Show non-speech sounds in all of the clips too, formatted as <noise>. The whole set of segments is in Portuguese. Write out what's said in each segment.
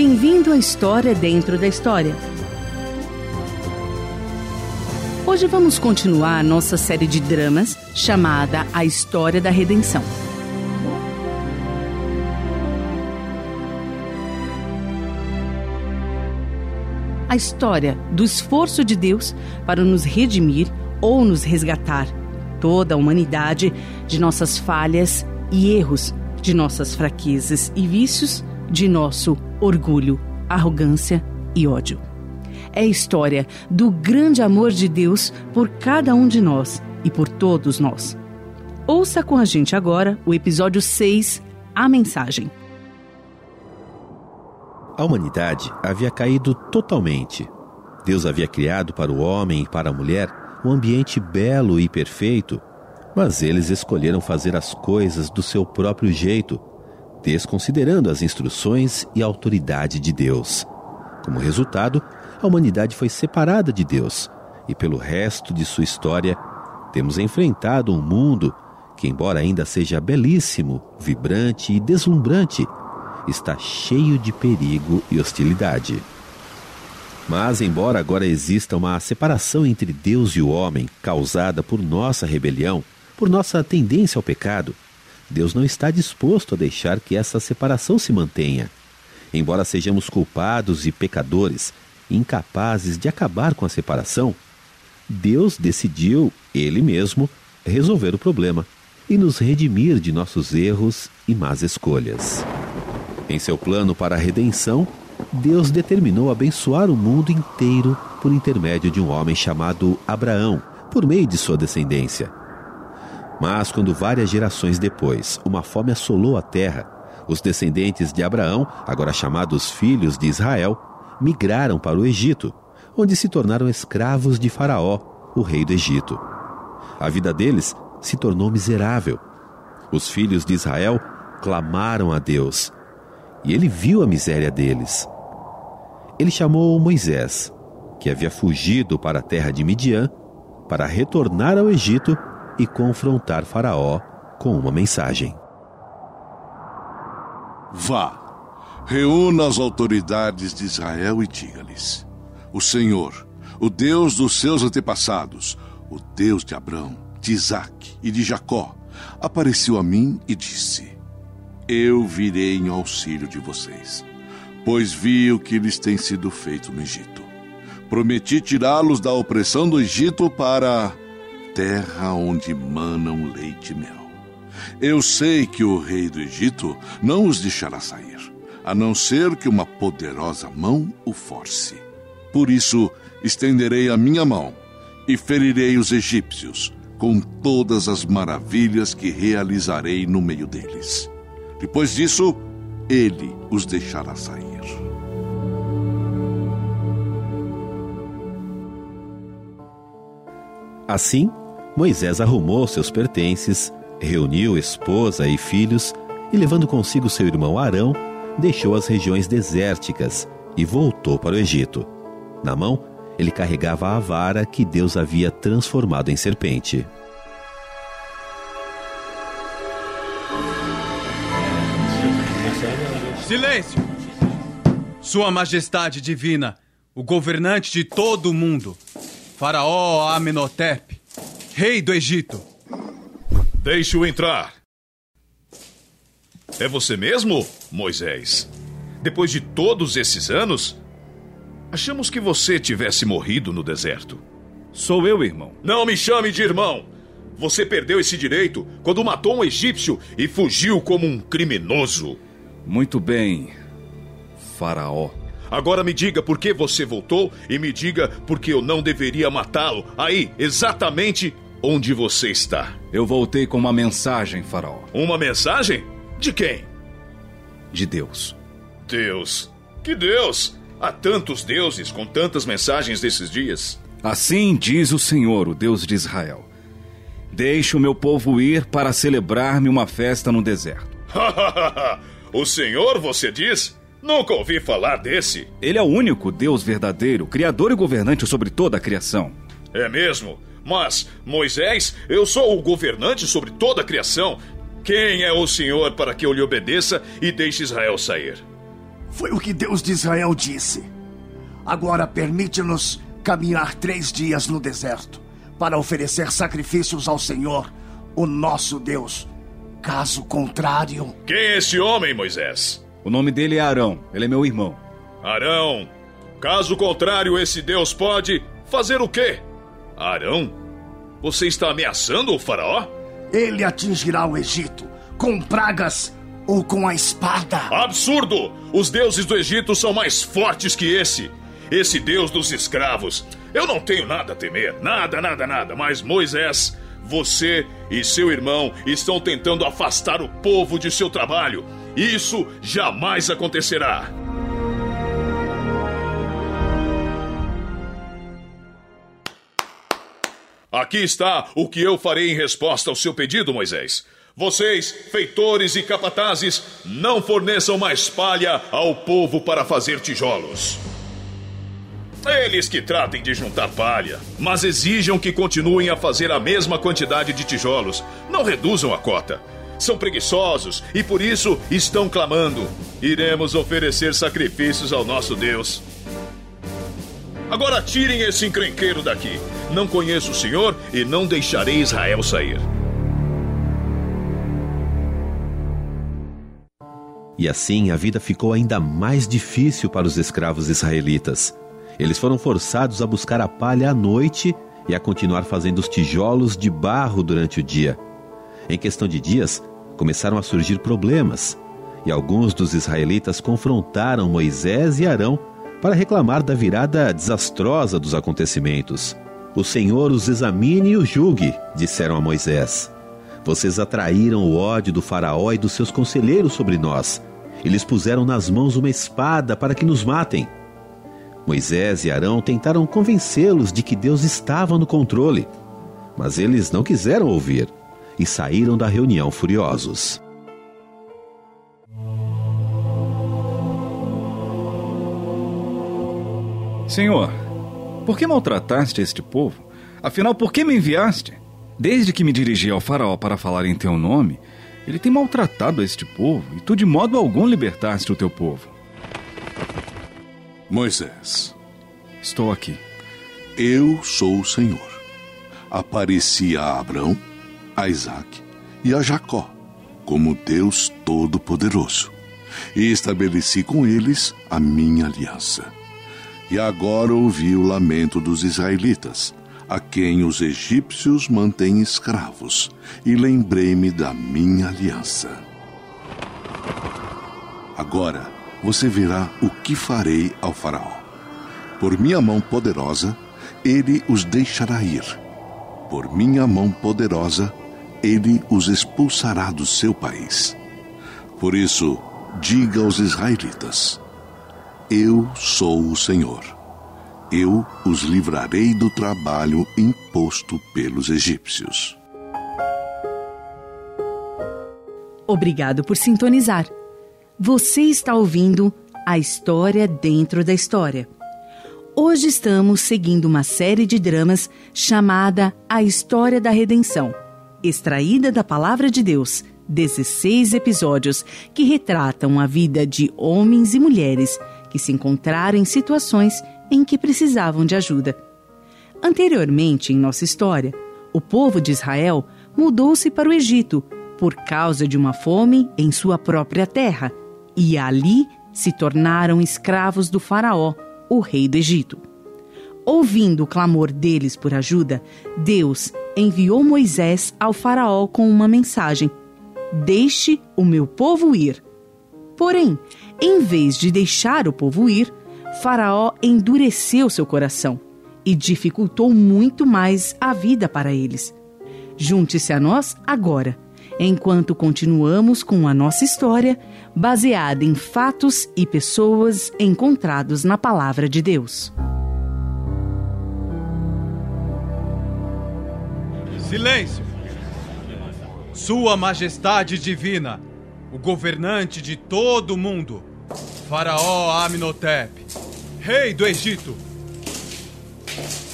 Bem-vindo à História Dentro da História. Hoje vamos continuar nossa série de dramas chamada A História da Redenção. A história do esforço de Deus para nos redimir ou nos resgatar, toda a humanidade de nossas falhas e erros, de nossas fraquezas e vícios, de nosso orgulho, arrogância e ódio. É a história do grande amor de Deus por cada um de nós e por todos nós. Ouça com a gente agora o episódio 6, A Mensagem. A humanidade havia caído totalmente. Deus havia criado para o homem e para a mulher um ambiente belo e perfeito, mas eles escolheram fazer as coisas do seu próprio jeito, desconsiderando as instruções e a autoridade de Deus. Como resultado, a humanidade foi separada de Deus e, pelo resto de sua história, temos enfrentado um mundo que, embora ainda seja belíssimo, vibrante e deslumbrante, está cheio de perigo e hostilidade. Mas, embora agora exista uma separação entre Deus e o homem causada por nossa rebelião, por nossa tendência ao pecado, Deus não está disposto a deixar que essa separação se mantenha. Embora sejamos culpados e pecadores, incapazes de acabar com a separação, Deus decidiu, Ele mesmo, resolver o problema e nos redimir de nossos erros e más escolhas. Em seu plano para a redenção, Deus determinou abençoar o mundo inteiro por intermédio de um homem chamado Abraão, por meio de sua descendência. Mas quando várias gerações depois uma fome assolou a terra, os descendentes de Abraão, agora chamados filhos de Israel, migraram para o Egito, onde se tornaram escravos de Faraó, o rei do Egito. A vida deles se tornou miserável. Os filhos de Israel clamaram a Deus, e ele viu a miséria deles. Ele chamou Moisés, que havia fugido para a terra de Midian, para retornar ao Egito e confrontar Faraó com uma mensagem. Vá, reúna as autoridades de Israel e diga-lhes: O Senhor, o Deus dos seus antepassados, o Deus de Abraão, de Isaque e de Jacó, apareceu a mim e disse: Eu virei em auxílio de vocês, pois vi o que lhes tem sido feito no Egito. Prometi tirá-los da opressão do Egito para terra onde manam leite e mel. Eu sei que o rei do Egito não os deixará sair, a não ser que uma poderosa mão o force. Por isso, estenderei a minha mão e ferirei os egípcios com todas as maravilhas que realizarei no meio deles. Depois disso, ele os deixará sair. Assim, Moisés arrumou seus pertences, reuniu esposa e filhos e, levando consigo seu irmão Arão, deixou as regiões desérticas e voltou para o Egito. Na mão, ele carregava a vara que Deus havia transformado em serpente. Silêncio! Sua Majestade Divina, o governante de todo o mundo, Faraó Amenhotep, rei do Egito. Deixe-o entrar. É você mesmo, Moisés? Depois de todos esses anos, achamos que você tivesse morrido no deserto. Sou eu, irmão. Não me chame de irmão. Você perdeu esse direito quando matou um egípcio e fugiu como um criminoso. Muito bem, Faraó. Agora me diga por que você voltou e me diga por que eu não deveria matá-lo aí, exatamente onde você está. Eu voltei com uma mensagem, Faraó. Uma mensagem? De quem? De Deus. Deus? Que Deus? Há tantos deuses com tantas mensagens desses dias. Assim diz o Senhor, o Deus de Israel. Deixe o meu povo ir para celebrar-me uma festa no deserto. <laughs> o Senhor, você diz? Nunca ouvi falar desse. Ele é o único Deus verdadeiro, criador e governante sobre toda a criação. É mesmo? Mas, Moisés, eu sou o governante sobre toda a criação. Quem é o Senhor para que eu lhe obedeça e deixe Israel sair? Foi o que Deus de Israel disse. Agora permite-nos caminhar três dias no deserto para oferecer sacrifícios ao Senhor, o nosso Deus. Caso contrário. Quem é esse homem, Moisés? O nome dele é Arão. Ele é meu irmão. Arão. Caso contrário, esse Deus pode fazer o quê? Arão? Você está ameaçando o Faraó? Ele atingirá o Egito com pragas ou com a espada. Absurdo! Os deuses do Egito são mais fortes que esse. Esse Deus dos escravos. Eu não tenho nada a temer. Nada, nada, nada. Mas Moisés, você e seu irmão estão tentando afastar o povo de seu trabalho. Isso jamais acontecerá. Aqui está o que eu farei em resposta ao seu pedido, Moisés. Vocês, feitores e capatazes, não forneçam mais palha ao povo para fazer tijolos. Eles que tratem de juntar palha, mas exijam que continuem a fazer a mesma quantidade de tijolos. Não reduzam a cota. São preguiçosos e por isso estão clamando: iremos oferecer sacrifícios ao nosso Deus. Agora tirem esse encrenqueiro daqui. Não conheço o Senhor e não deixarei Israel sair. E assim a vida ficou ainda mais difícil para os escravos israelitas. Eles foram forçados a buscar a palha à noite e a continuar fazendo os tijolos de barro durante o dia. Em questão de dias, começaram a surgir problemas, e alguns dos israelitas confrontaram Moisés e Arão para reclamar da virada desastrosa dos acontecimentos. O Senhor os examine e os julgue, disseram a Moisés. Vocês atraíram o ódio do Faraó e dos seus conselheiros sobre nós. Eles puseram nas mãos uma espada para que nos matem. Moisés e Arão tentaram convencê-los de que Deus estava no controle, mas eles não quiseram ouvir e saíram da reunião furiosos. Senhor, por que maltrataste este povo? Afinal, por que me enviaste? Desde que me dirigi ao Faraó para falar em teu nome, ele tem maltratado este povo e tu de modo algum libertaste o teu povo. Moisés, Estou aqui. eu sou o Senhor. Apareci a Abrão, a Isaac e a Jacó como Deus Todo-Poderoso e estabeleci com eles a minha aliança. E agora ouvi o lamento dos israelitas, a quem os egípcios mantêm escravos, e lembrei-me da minha aliança. Agora você verá o que farei ao Faraó. Por minha mão poderosa, ele os deixará ir. Por minha mão poderosa, ele os expulsará do seu país. Por isso, diga aos israelitas: Eu sou o Senhor. Eu os livrarei do trabalho imposto pelos egípcios. Obrigado por sintonizar. Você está ouvindo a história dentro da história. Hoje estamos seguindo uma série de dramas chamada A História da Redenção, extraída da Palavra de Deus, 16 episódios que retratam a vida de homens e mulheres que se encontraram em situações em que precisavam de ajuda. Anteriormente, em nossa história, o povo de Israel mudou-se para o Egito por causa de uma fome em sua própria terra e ali se tornaram escravos do Faraó, o rei do Egito. Ouvindo o clamor deles por ajuda, Deus enviou Moisés ao Faraó com uma mensagem: Deixe o meu povo ir. Porém, em vez de deixar o povo ir, Faraó endureceu seu coração e dificultou muito mais a vida para eles. Junte-se a nós agora, enquanto continuamos com a nossa história, baseada em fatos e pessoas encontrados na Palavra de Deus. Silêncio! Sua Majestade Divina, o governante de todo o mundo, Faraó Amenhotep, rei do Egito.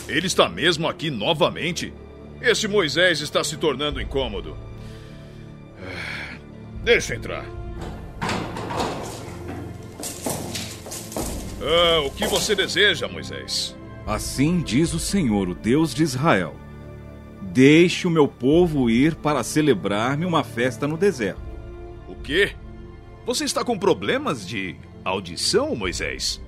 Ele está mesmo aqui novamente? Esse Moisés está se tornando incômodo. Deixa eu entrar. Ah, o que você deseja, Moisés? Assim diz o Senhor, o Deus de Israel: Deixe o meu povo ir para celebrar-me uma festa no deserto. O quê? Você está com problemas de audição, Moisés?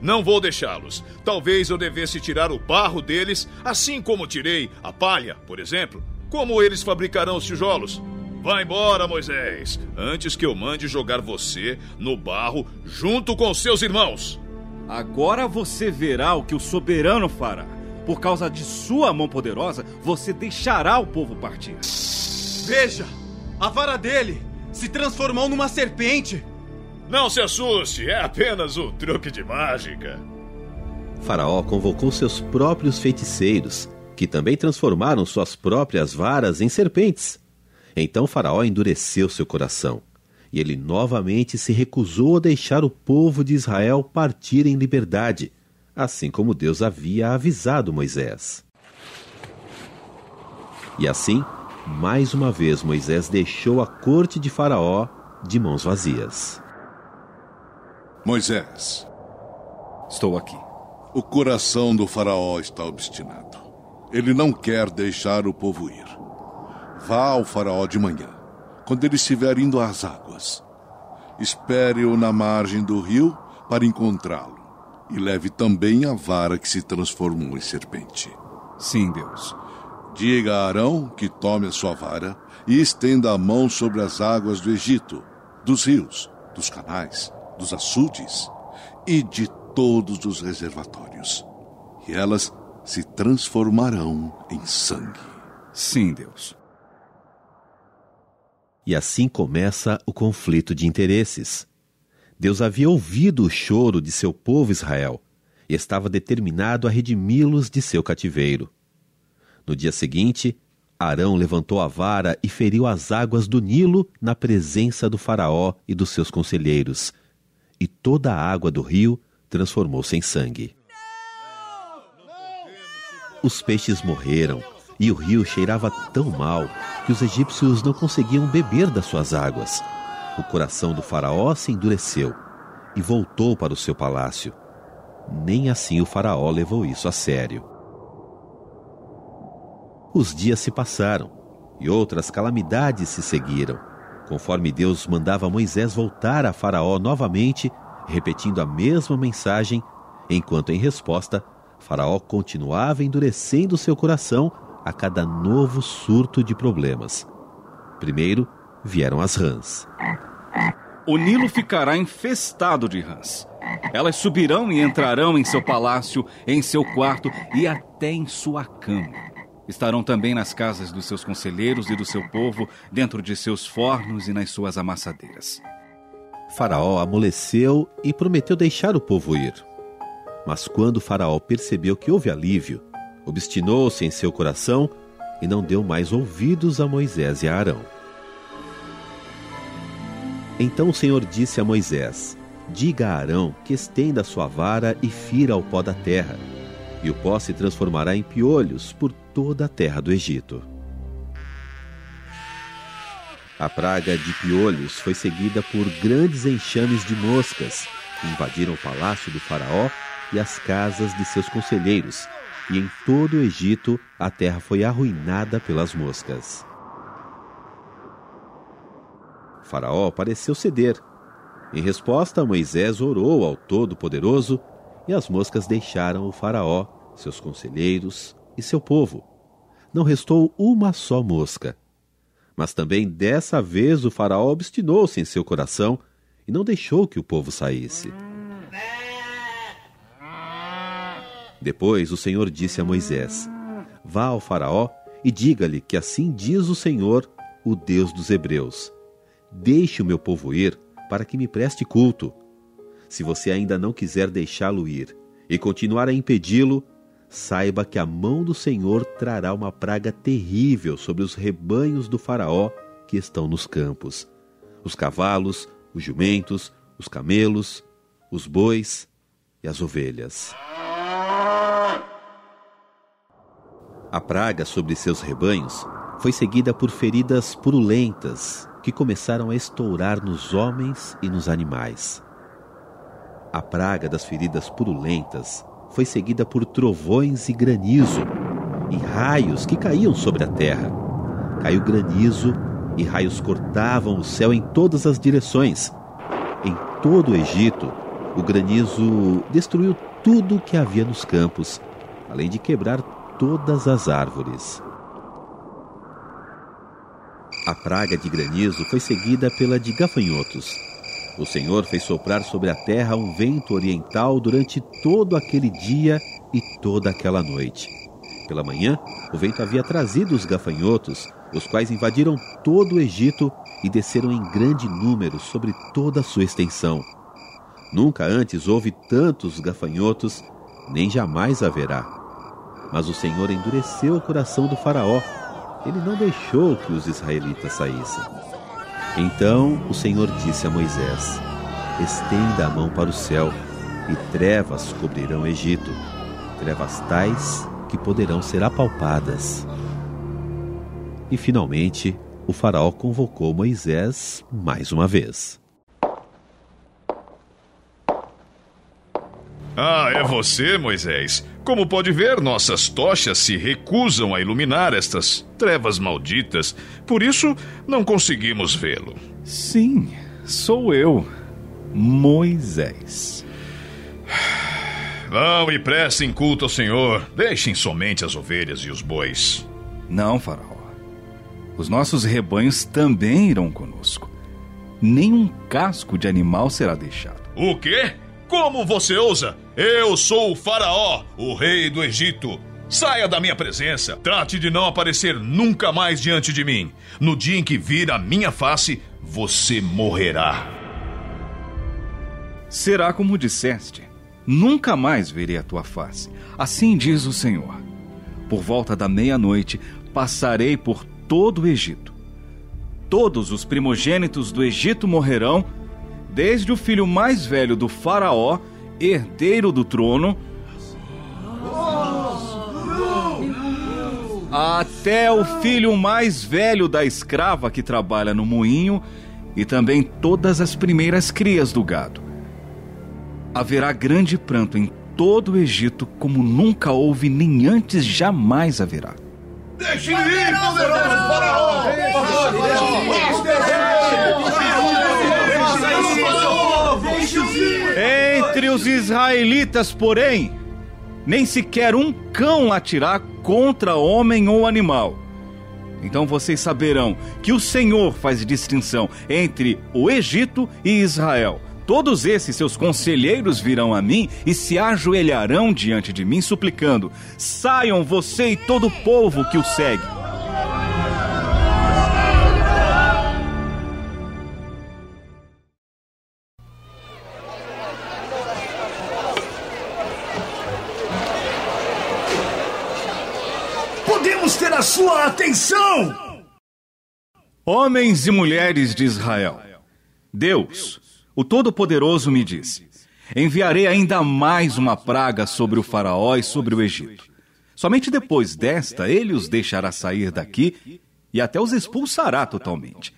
Não vou deixá-los. Talvez eu devesse tirar o barro deles, assim como tirei a palha, por exemplo. Como eles fabricarão os tijolos? Vá embora, Moisés, antes que eu mande jogar você no barro junto com seus irmãos. Agora você verá o que o soberano fará. Por causa de sua mão poderosa, você deixará o povo partir. Veja! A vara dele se transformou numa serpente. Não se assuste, é apenas um truque de mágica. Faraó convocou seus próprios feiticeiros, que também transformaram suas próprias varas em serpentes. Então Faraó endureceu seu coração, e ele novamente se recusou a deixar o povo de Israel partir em liberdade, assim como Deus havia avisado Moisés. E assim, mais uma vez Moisés deixou a corte de Faraó de mãos vazias. Moisés, Estou aqui. o coração do Faraó está obstinado. Ele não quer deixar o povo ir. Vá ao Faraó de manhã, quando ele estiver indo às águas. Espere-o na margem do rio para encontrá-lo. E leve também a vara que se transformou em serpente. Sim, Deus. Diga a Arão que tome a sua vara e estenda a mão sobre as águas do Egito, dos rios, dos canais, dos açudes e de todos os reservatórios. E elas se transformarão em sangue. Sim, Deus. E assim começa o conflito de interesses. Deus havia ouvido o choro de seu povo Israel e estava determinado a redimi-los de seu cativeiro. No dia seguinte, Arão levantou a vara e feriu as águas do Nilo na presença do Faraó e dos seus conselheiros, e toda a água do rio transformou-se em sangue. Os peixes morreram e o rio cheirava tão mal que os egípcios não conseguiam beber das suas águas. O coração do Faraó se endureceu e voltou para o seu palácio. Nem assim o Faraó levou isso a sério. Os dias se passaram e outras calamidades se seguiram, conforme Deus mandava Moisés voltar a Faraó novamente, repetindo a mesma mensagem, enquanto em resposta, Faraó continuava endurecendo seu coração a cada novo surto de problemas. Primeiro vieram as rãs. O Nilo ficará infestado de rãs. Elas subirão e entrarão em seu palácio, em seu quarto e até em sua cama. Estarão também nas casas dos seus conselheiros e do seu povo, dentro de seus fornos e nas suas amassadeiras. Faraó amoleceu e prometeu deixar o povo ir. Mas quando Faraó percebeu que houve alívio, obstinou-se em seu coração e não deu mais ouvidos a Moisés e a Arão. Então o Senhor disse a Moisés: Diga a Arão que estenda a sua vara e fira o pó da terra, e o pó se transformará em piolhos por toda a terra do Egito. A praga de piolhos foi seguida por grandes enxames de moscas que invadiram o palácio do Faraó e as casas de seus conselheiros, e em todo o Egito a terra foi arruinada pelas moscas. Faraó pareceu ceder. Em resposta, Moisés orou ao Todo-Poderoso e as moscas deixaram o Faraó, seus conselheiros e seu povo. Não restou uma só mosca. Mas também dessa vez o Faraó obstinou-se em seu coração e não deixou que o povo saísse. Depois o Senhor disse a Moisés: Vá ao Faraó e diga-lhe que assim diz o Senhor, o Deus dos Hebreus: Deixe o meu povo ir, para que me preste culto. Se você ainda não quiser deixá-lo ir e continuar a impedi-lo, saiba que a mão do Senhor trará uma praga terrível sobre os rebanhos do Faraó que estão nos campos: os cavalos, os jumentos, os camelos, os bois e as ovelhas. A praga sobre seus rebanhos foi seguida por feridas purulentas que começaram a estourar nos homens e nos animais. A praga das feridas purulentas foi seguida por trovões e granizo, e raios que caíam sobre a terra. Caiu granizo e raios cortavam o céu em todas as direções. Em todo o Egito, o granizo destruiu tudo o que havia nos campos, além de quebrar todas as árvores. A praga de granizo foi seguida pela de gafanhotos. O Senhor fez soprar sobre a terra um vento oriental durante todo aquele dia e toda aquela noite. Pela manhã, o vento havia trazido os gafanhotos, os quais invadiram todo o Egito e desceram em grande número sobre toda a sua extensão. Nunca antes houve tantos gafanhotos, nem jamais haverá. Mas o Senhor endureceu o coração do Faraó. Ele não deixou que os israelitas saíssem. Então o Senhor disse a Moisés: Estenda a mão para o céu, e trevas cobrirão o Egito, trevas tais que poderão ser apalpadas. E finalmente, o Faraó convocou Moisés mais uma vez. Ah, é você, Moisés. Como pode ver, nossas tochas se recusam a iluminar estas trevas malditas. Por isso, não conseguimos vê-lo. Sim, sou eu, Moisés. Vão e prestem culto ao Senhor. Deixem somente as ovelhas e os bois. Não, Faraó. Os nossos rebanhos também irão conosco. Nenhum casco de animal será deixado. O quê? Como você ousa? Eu sou o Faraó, o rei do Egito. Saia da minha presença. Trate de não aparecer nunca mais diante de mim. No dia em que vir a minha face, você morrerá. Será como disseste: Nunca mais verei a tua face. Assim diz o Senhor. Por volta da meia-noite, passarei por todo o Egito. Todos os primogênitos do Egito morrerão desde o filho mais velho do Faraó, herdeiro do trono, até o filho mais velho da escrava que trabalha no moinho e também todas as primeiras crias do gado. Haverá grande pranto em todo o Egito, como nunca houve nem antes jamais haverá. Deixe ir, poderoso faraó! Entre os israelitas, porém, nem sequer um cão atirar contra homem ou animal. Então vocês saberão que o Senhor faz distinção entre o Egito e Israel. Todos esses seus conselheiros virão a mim e se ajoelharão diante de mim, suplicando: Saiam você e todo o povo que o segue. Atenção! Homens e mulheres de Israel, Deus, o Todo-Poderoso, me disse: Enviarei ainda mais uma praga sobre o Faraó e sobre o Egito. Somente depois desta, ele os deixará sair daqui e até os expulsará totalmente.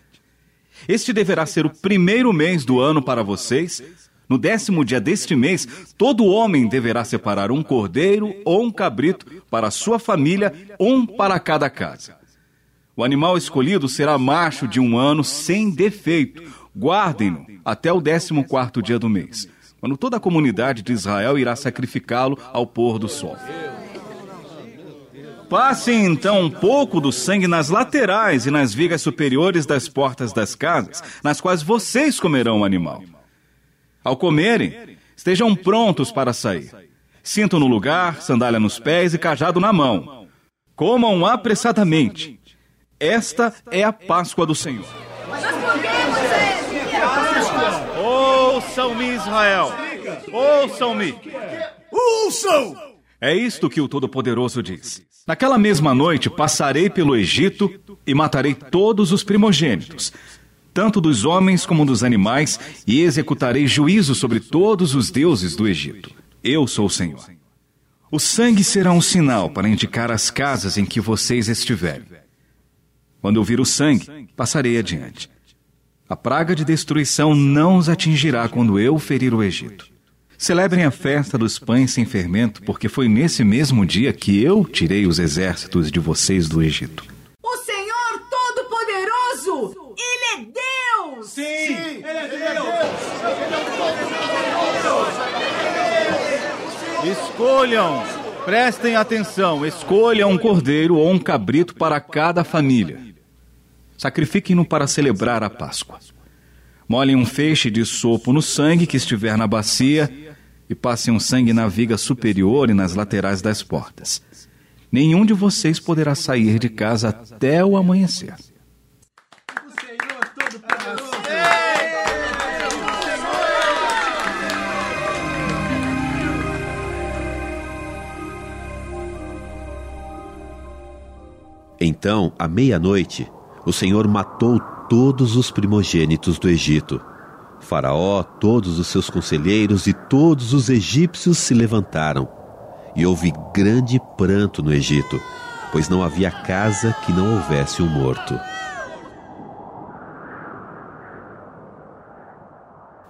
Este deverá ser o primeiro mês do ano para vocês. No décimo dia deste mês, todo homem deverá separar um cordeiro ou um cabrito para sua família, um para cada casa. O animal escolhido será macho de um ano sem defeito. Guardem-no até o décimo quarto dia do mês, quando toda a comunidade de Israel irá sacrificá-lo ao pôr do sol. Passem então um pouco do sangue nas laterais e nas vigas superiores das portas das casas, nas quais vocês comerão o animal. Ao comerem, estejam prontos para sair. Cinto no lugar, sandália nos pés e cajado na mão. Comam apressadamente. Esta é a Páscoa do Senhor. Ouçam-me, Israel! Ouçam-me! Ouçam! É isto que o Todo-Poderoso diz. Naquela mesma noite passarei pelo Egito e matarei todos os primogênitos, tanto dos homens como dos animais, e executarei juízo sobre todos os deuses do Egito. Eu sou o Senhor. O sangue será um sinal para indicar as casas em que vocês estiverem. Quando eu vir o sangue, passarei adiante. A praga de destruição não os atingirá quando eu ferir o Egito. Celebrem a festa dos pães sem fermento, porque foi nesse mesmo dia que eu tirei os exércitos de vocês do Egito. O Senhor Todo-Poderoso, Ele é Deus! Sim, Sim Ele é Deus! Escolham, prestem atenção, escolham um cordeiro ou um cabrito para cada família. Sacrifiquem-no para celebrar a Páscoa. Molhem um feixe de sopo no sangue que estiver na bacia e passem um sangue na viga superior e nas laterais das portas. Nenhum de vocês poderá sair de casa até o amanhecer. Então, à meia-noite, o Senhor matou todos os primogênitos do Egito. Faraó, todos os seus conselheiros e todos os egípcios se levantaram. E houve grande pranto no Egito, pois não havia casa que não houvesse um morto.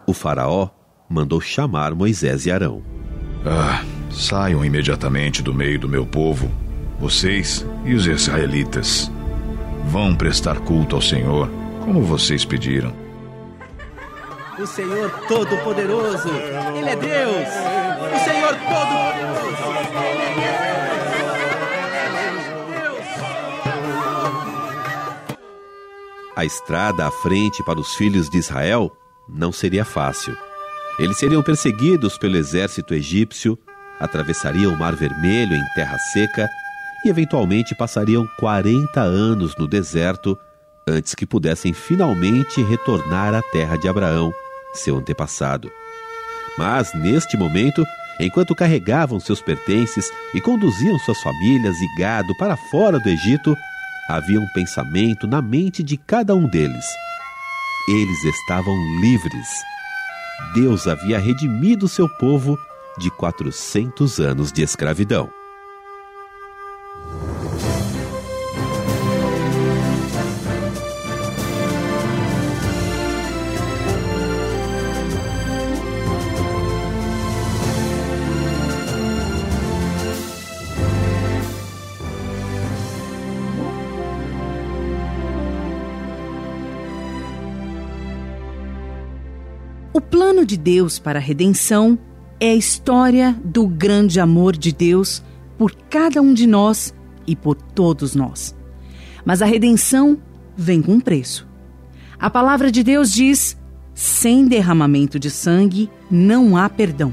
O Faraó mandou chamar Moisés e Arão. Ah, saiam imediatamente do meio do meu povo, vocês e os israelitas. Vão prestar culto ao Senhor como vocês pediram. O Senhor Todo-Poderoso, Ele é Deus! O Senhor Todo-Poderoso, A estrada à frente para os filhos de Israel não seria fácil. Eles seriam perseguidos pelo exército egípcio, atravessariam o Mar Vermelho em terra seca e eventualmente passariam 40 anos no deserto antes que pudessem finalmente retornar à terra de Abraão, seu antepassado. Mas, neste momento, enquanto carregavam seus pertences e conduziam suas famílias e gado para fora do Egito, havia um pensamento na mente de cada um deles. Eles estavam livres. Deus havia redimido seu povo de 400 anos de escravidão. O plano de Deus para a redenção é a história do grande amor de Deus por cada um de nós e por todos nós. Mas a redenção vem com um preço. A palavra de Deus diz: sem derramamento de sangue não há perdão.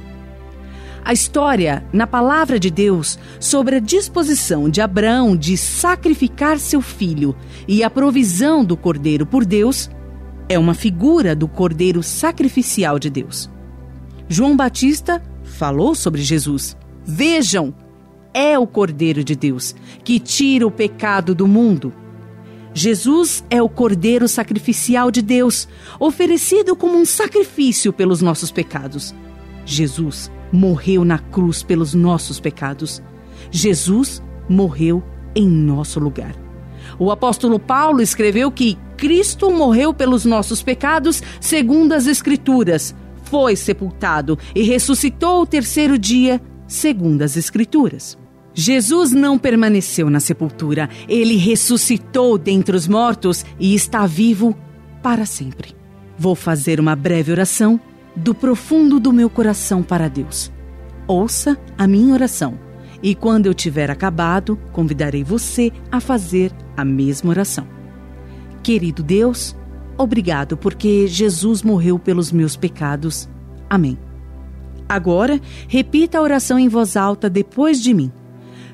A história, na palavra de Deus, sobre a disposição de Abraão de sacrificar seu filho e a provisão do cordeiro por Deus, é uma figura do Cordeiro sacrificial de Deus. João Batista falou sobre Jesus. Vejam, é o Cordeiro de Deus que tira o pecado do mundo. Jesus é o Cordeiro sacrificial de Deus, oferecido como um sacrifício pelos nossos pecados. Jesus morreu na cruz pelos nossos pecados. Jesus morreu em nosso lugar. O apóstolo Paulo escreveu que Cristo morreu pelos nossos pecados, segundo as Escrituras, foi sepultado e ressuscitou o terceiro dia, segundo as Escrituras. Jesus não permaneceu na sepultura, ele ressuscitou dentre os mortos e está vivo para sempre. Vou fazer uma breve oração do profundo do meu coração para Deus. Ouça a minha oração e quando eu tiver acabado, convidarei você a fazer a mesma oração. Querido Deus, obrigado porque Jesus morreu pelos meus pecados. Amém. Agora, repita a oração em voz alta depois de mim.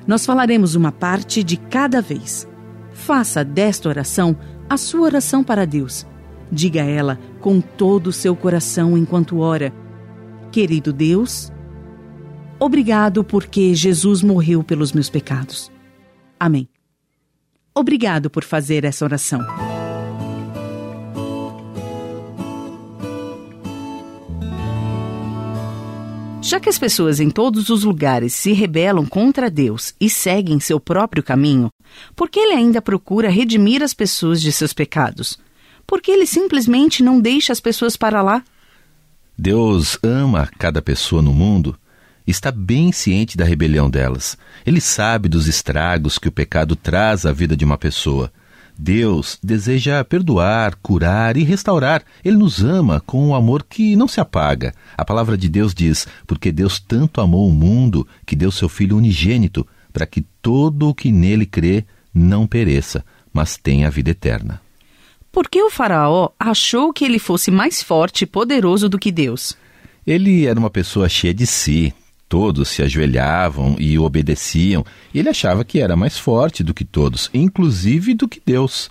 Nós falaremos uma parte de cada vez. Faça desta oração a sua oração para Deus. Diga ela com todo o seu coração enquanto ora. Querido Deus, obrigado porque Jesus morreu pelos meus pecados. Amém. Obrigado por fazer essa oração. Já que as pessoas em todos os lugares se rebelam contra Deus e seguem seu próprio caminho, por que ele ainda procura redimir as pessoas de seus pecados? Por que ele simplesmente não deixa as pessoas para lá? Deus ama cada pessoa no mundo está bem ciente da rebelião delas. Ele sabe dos estragos que o pecado traz à vida de uma pessoa. Deus deseja perdoar, curar e restaurar. Ele nos ama com um amor que não se apaga. A palavra de Deus diz: Porque Deus tanto amou o mundo que deu seu Filho unigênito, para que todo o que nele crê não pereça, mas tenha a vida eterna. Por que o Faraó achou que ele fosse mais forte e poderoso do que Deus? Ele era uma pessoa cheia de si, todos se ajoelhavam e obedeciam, ele achava que era mais forte do que todos, inclusive do que Deus.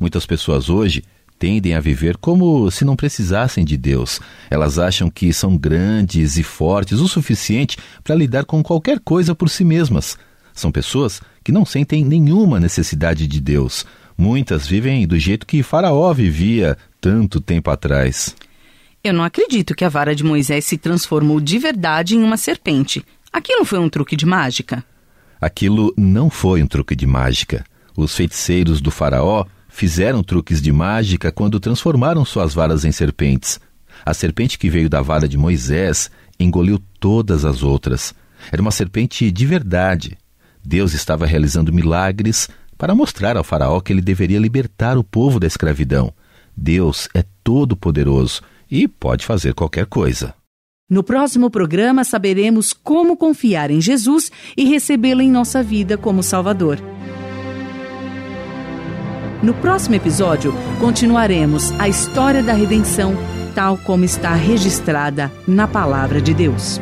Muitas pessoas hoje tendem a viver como se não precisassem de Deus. Elas acham que são grandes e fortes o suficiente para lidar com qualquer coisa por si mesmas. São pessoas que não sentem nenhuma necessidade de Deus. Muitas vivem do jeito que Faraó vivia tanto tempo atrás. Eu não acredito que a vara de Moisés se transformou de verdade em uma serpente. Aquilo foi um truque de mágica? Aquilo não foi um truque de mágica. Os feiticeiros do Faraó fizeram truques de mágica quando transformaram suas varas em serpentes. A serpente que veio da vara de Moisés engoliu todas as outras. Era uma serpente de verdade. Deus estava realizando milagres para mostrar ao Faraó que ele deveria libertar o povo da escravidão. Deus é todo-poderoso e pode fazer qualquer coisa. No próximo programa saberemos como confiar em Jesus e recebê-lo em nossa vida como Salvador. No próximo episódio, continuaremos a história da redenção, tal como está registrada na Palavra de Deus.